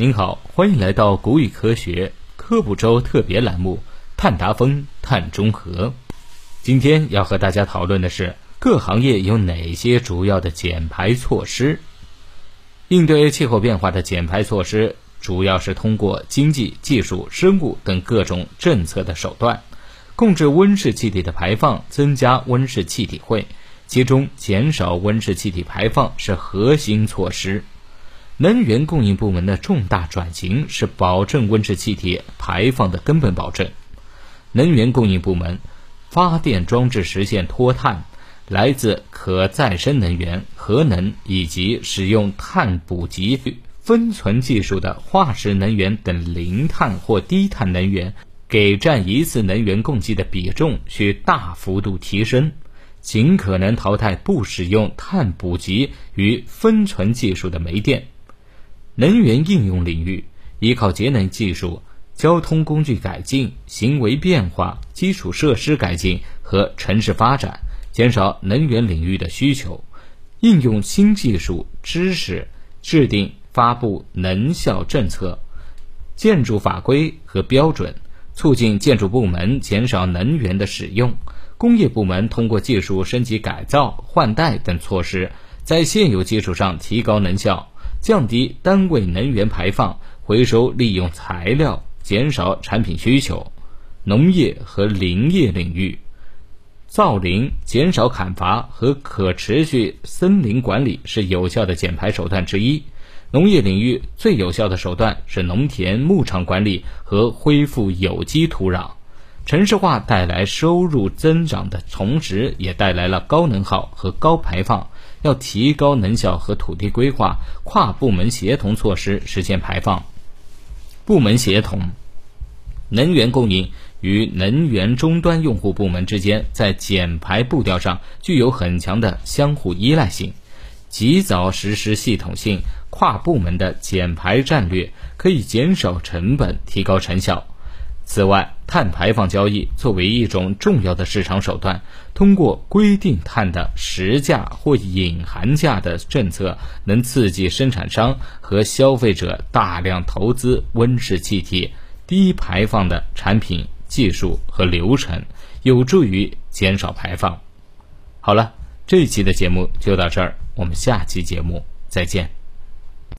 您好，欢迎来到古语科学科普周特别栏目《碳达峰碳中和》。今天要和大家讨论的是各行业有哪些主要的减排措施。应对气候变化的减排措施，主要是通过经济、技术、生物等各种政策的手段，控制温室气体的排放，增加温室气体汇。其中，减少温室气体排放是核心措施。能源供应部门的重大转型是保证温室气体排放的根本保证。能源供应部门发电装置实现脱碳，来自可再生能源、核能以及使用碳捕集分存技术的化石能源等零碳或低碳能源，给占一次能源供给的比重需大幅度提升，尽可能淘汰不使用碳捕集与分存技术的煤电。能源应用领域，依靠节能技术、交通工具改进、行为变化、基础设施改进和城市发展，减少能源领域的需求；应用新技术知识，制定发布能效政策、建筑法规和标准，促进建筑部门减少能源的使用；工业部门通过技术升级改造、换代等措施，在现有基础上提高能效。降低单位能源排放，回收利用材料，减少产品需求。农业和林业领域，造林、减少砍伐和可持续森林管理是有效的减排手段之一。农业领域最有效的手段是农田牧场管理和恢复有机土壤。城市化带来收入增长的同时，也带来了高能耗和高排放。要提高能效和土地规划，跨部门协同措施实现排放。部门协同，能源供应与能源终端用户部门之间在减排步调上具有很强的相互依赖性。及早实施系统性跨部门的减排战略，可以减少成本，提高成效。此外，碳排放交易作为一种重要的市场手段，通过规定碳的实价或隐含价的政策，能刺激生产商和消费者大量投资温室气体低排放的产品、技术和流程，有助于减少排放。好了，这一期的节目就到这儿，我们下期节目再见。